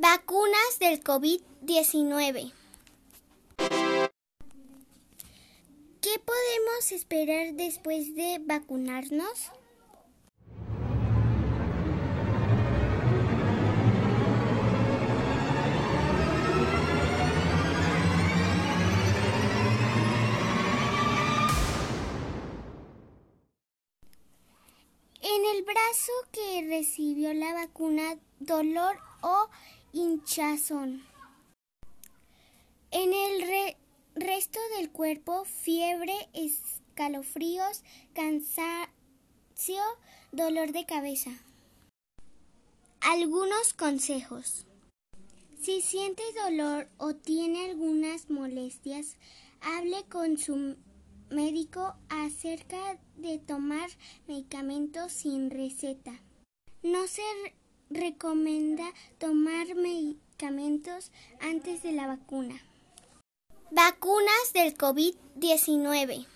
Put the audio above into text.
Vacunas del COVID-19. ¿Qué podemos esperar después de vacunarnos? En el brazo que recibió la vacuna, dolor o hinchazón. En el resto del cuerpo, fiebre, escalofríos, cansancio, dolor de cabeza. Algunos consejos. Si siente dolor o tiene algunas molestias, hable con su médico acerca de tomar medicamentos sin receta. No se recomienda tomar medicamentos antes de la vacuna. Vacunas del COVID-19.